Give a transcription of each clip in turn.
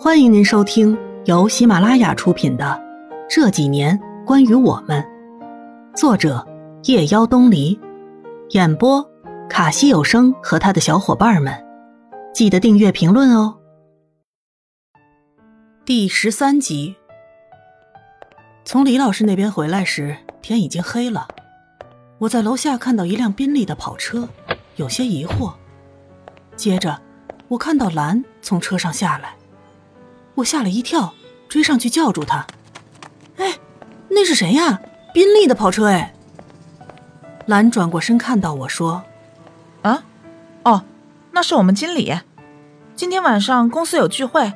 欢迎您收听由喜马拉雅出品的《这几年关于我们》，作者夜妖东篱，演播卡西有声和他的小伙伴们。记得订阅、评论哦。第十三集，从李老师那边回来时，天已经黑了。我在楼下看到一辆宾利的跑车，有些疑惑。接着，我看到兰从车上下来。我吓了一跳，追上去叫住他：“哎，那是谁呀？宾利的跑车哎！”兰转过身看到我说：“啊，哦，那是我们经理。今天晚上公司有聚会，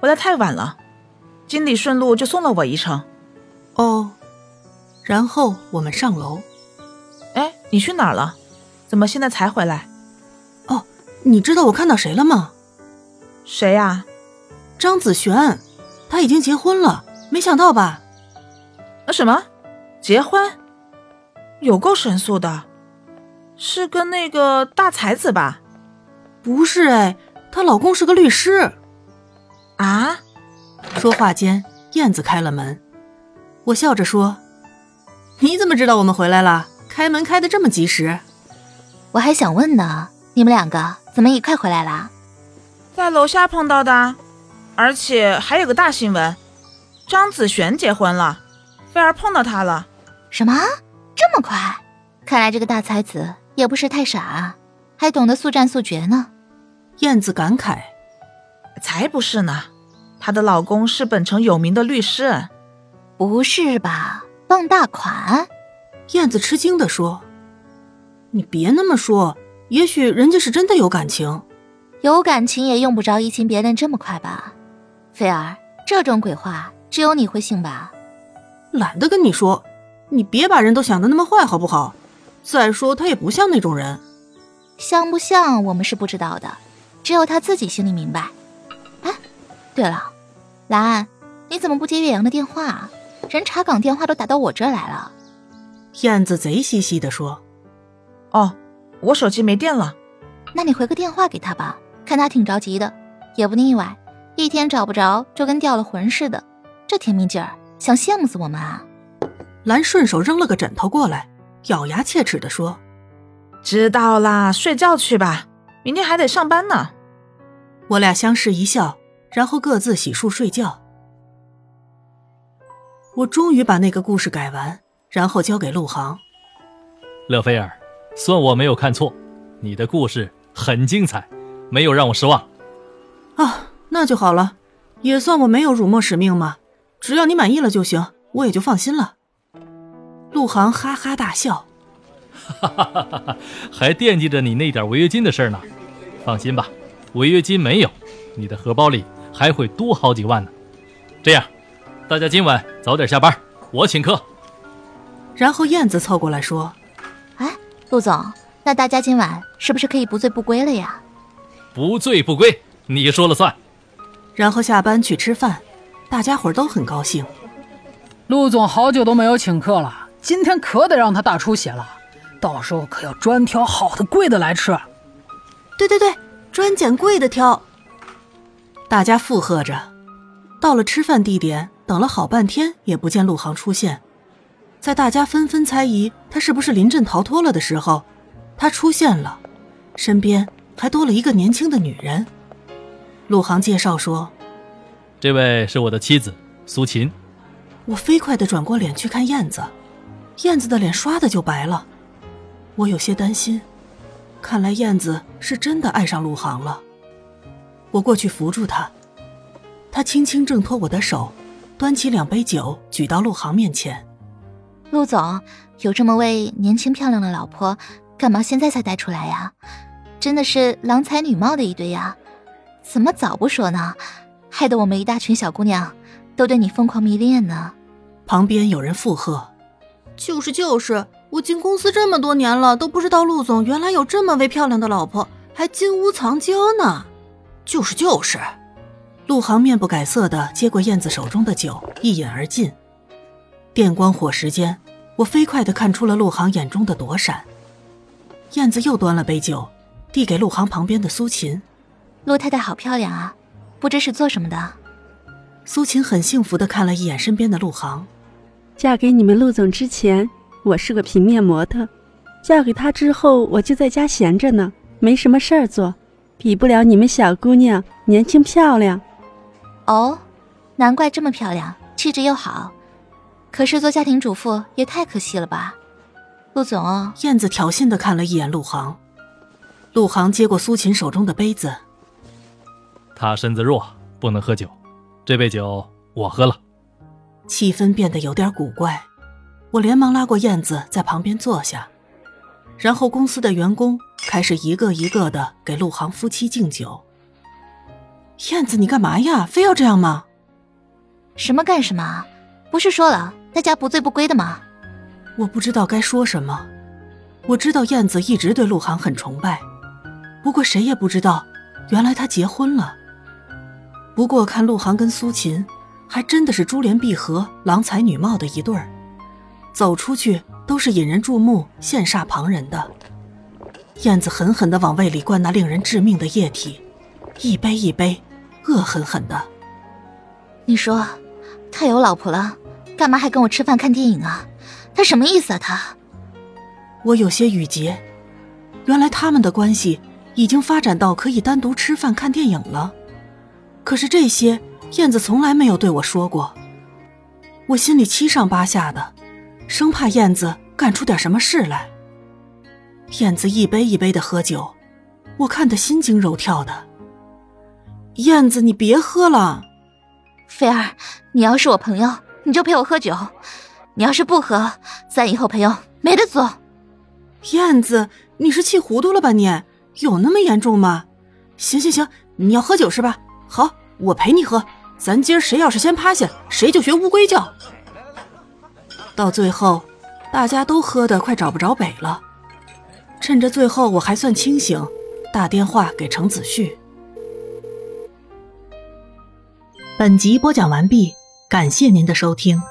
回来太晚了，经理顺路就送了我一程。”哦，然后我们上楼。哎，你去哪儿了？怎么现在才回来？哦，你知道我看到谁了吗？谁呀？张子璇，他已经结婚了，没想到吧？啊什么？结婚？有够神速的，是跟那个大才子吧？不是哎，她老公是个律师。啊？说话间，燕子开了门，我笑着说：“你怎么知道我们回来了？开门开的这么及时？”我还想问呢，你们两个怎么一块回来了？在楼下碰到的。而且还有个大新闻，张子璇结婚了，菲儿碰到他了。什么？这么快？看来这个大才子也不是太傻，还懂得速战速决呢。燕子感慨：“才不是呢，她的老公是本城有名的律师。”不是吧？傍大款？燕子吃惊地说：“你别那么说，也许人家是真的有感情。有感情也用不着移情别恋这么快吧？”菲儿，这种鬼话只有你会信吧？懒得跟你说，你别把人都想的那么坏，好不好？再说他也不像那种人，像不像我们是不知道的，只有他自己心里明白。哎，对了，兰，你怎么不接岳阳的电话？人查岗电话都打到我这儿来了。燕子贼兮兮的说：“哦，我手机没电了。那你回个电话给他吧，看他挺着急的，也不意外。”一天找不着，就跟掉了魂似的，这甜蜜劲儿，想羡慕死我们啊！兰顺手扔了个枕头过来，咬牙切齿地说：“知道啦，睡觉去吧，明天还得上班呢。”我俩相视一笑，然后各自洗漱睡觉。我终于把那个故事改完，然后交给陆航。乐菲儿，算我没有看错，你的故事很精彩，没有让我失望。啊。那就好了，也算我没有辱没使命嘛。只要你满意了就行，我也就放心了。陆航哈哈大笑，哈哈哈哈还惦记着你那点违约金的事呢。放心吧，违约金没有，你的荷包里还会多好几万呢。这样，大家今晚早点下班，我请客。然后燕子凑过来说：“哎，陆总，那大家今晚是不是可以不醉不归了呀？”不醉不归，你说了算。然后下班去吃饭，大家伙都很高兴。陆总好久都没有请客了，今天可得让他大出血了，到时候可要专挑好的贵的来吃。对对对，专拣贵的挑。大家附和着。到了吃饭地点，等了好半天也不见陆航出现，在大家纷纷猜疑他是不是临阵逃脱了的时候，他出现了，身边还多了一个年轻的女人。陆航介绍说：“这位是我的妻子苏秦。”我飞快地转过脸去看燕子，燕子的脸唰的就白了。我有些担心，看来燕子是真的爱上陆航了。我过去扶住他，他轻轻挣脱我的手，端起两杯酒举到陆航面前。陆总有这么位年轻漂亮的老婆，干嘛现在才带出来呀？真的是郎才女貌的一对呀！怎么早不说呢？害得我们一大群小姑娘都对你疯狂迷恋呢。旁边有人附和：“就是就是，我进公司这么多年了，都不知道陆总原来有这么位漂亮的老婆，还金屋藏娇呢。”就是就是，陆航面不改色的接过燕子手中的酒，一饮而尽。电光火石间，我飞快的看出了陆航眼中的躲闪。燕子又端了杯酒，递给陆航旁边的苏秦。陆太太好漂亮啊，不知是做什么的。苏秦很幸福的看了一眼身边的陆航，嫁给你们陆总之前，我是个平面模特；嫁给他之后，我就在家闲着呢，没什么事儿做，比不了你们小姑娘年轻漂亮。哦，难怪这么漂亮，气质又好。可是做家庭主妇也太可惜了吧，陆总。燕子挑衅的看了一眼陆航，陆航接过苏秦手中的杯子。他身子弱，不能喝酒，这杯酒我喝了。气氛变得有点古怪，我连忙拉过燕子在旁边坐下，然后公司的员工开始一个一个的给陆航夫妻敬酒。燕子，你干嘛呀？非要这样吗？什么干什么？不是说了大家不醉不归的吗？我不知道该说什么。我知道燕子一直对陆航很崇拜，不过谁也不知道，原来他结婚了。不过看陆航跟苏秦，还真的是珠联璧合、郎才女貌的一对儿，走出去都是引人注目、羡煞旁人的。燕子狠狠地往胃里灌那令人致命的液体，一杯一杯，恶狠狠的。你说，他有老婆了，干嘛还跟我吃饭看电影啊？他什么意思啊？他？我有些语结，原来他们的关系已经发展到可以单独吃饭看电影了。可是这些燕子从来没有对我说过，我心里七上八下的，生怕燕子干出点什么事来。燕子一杯一杯的喝酒，我看得心惊肉跳的。燕子，你别喝了。菲儿，你要是我朋友，你就陪我喝酒；你要是不喝，咱以后朋友没得做。燕子，你是气糊涂了吧？你有那么严重吗？行行行，你要喝酒是吧？好，我陪你喝。咱今儿谁要是先趴下，谁就学乌龟叫。到最后，大家都喝的快找不着北了。趁着最后我还算清醒，打电话给程子旭。本集播讲完毕，感谢您的收听。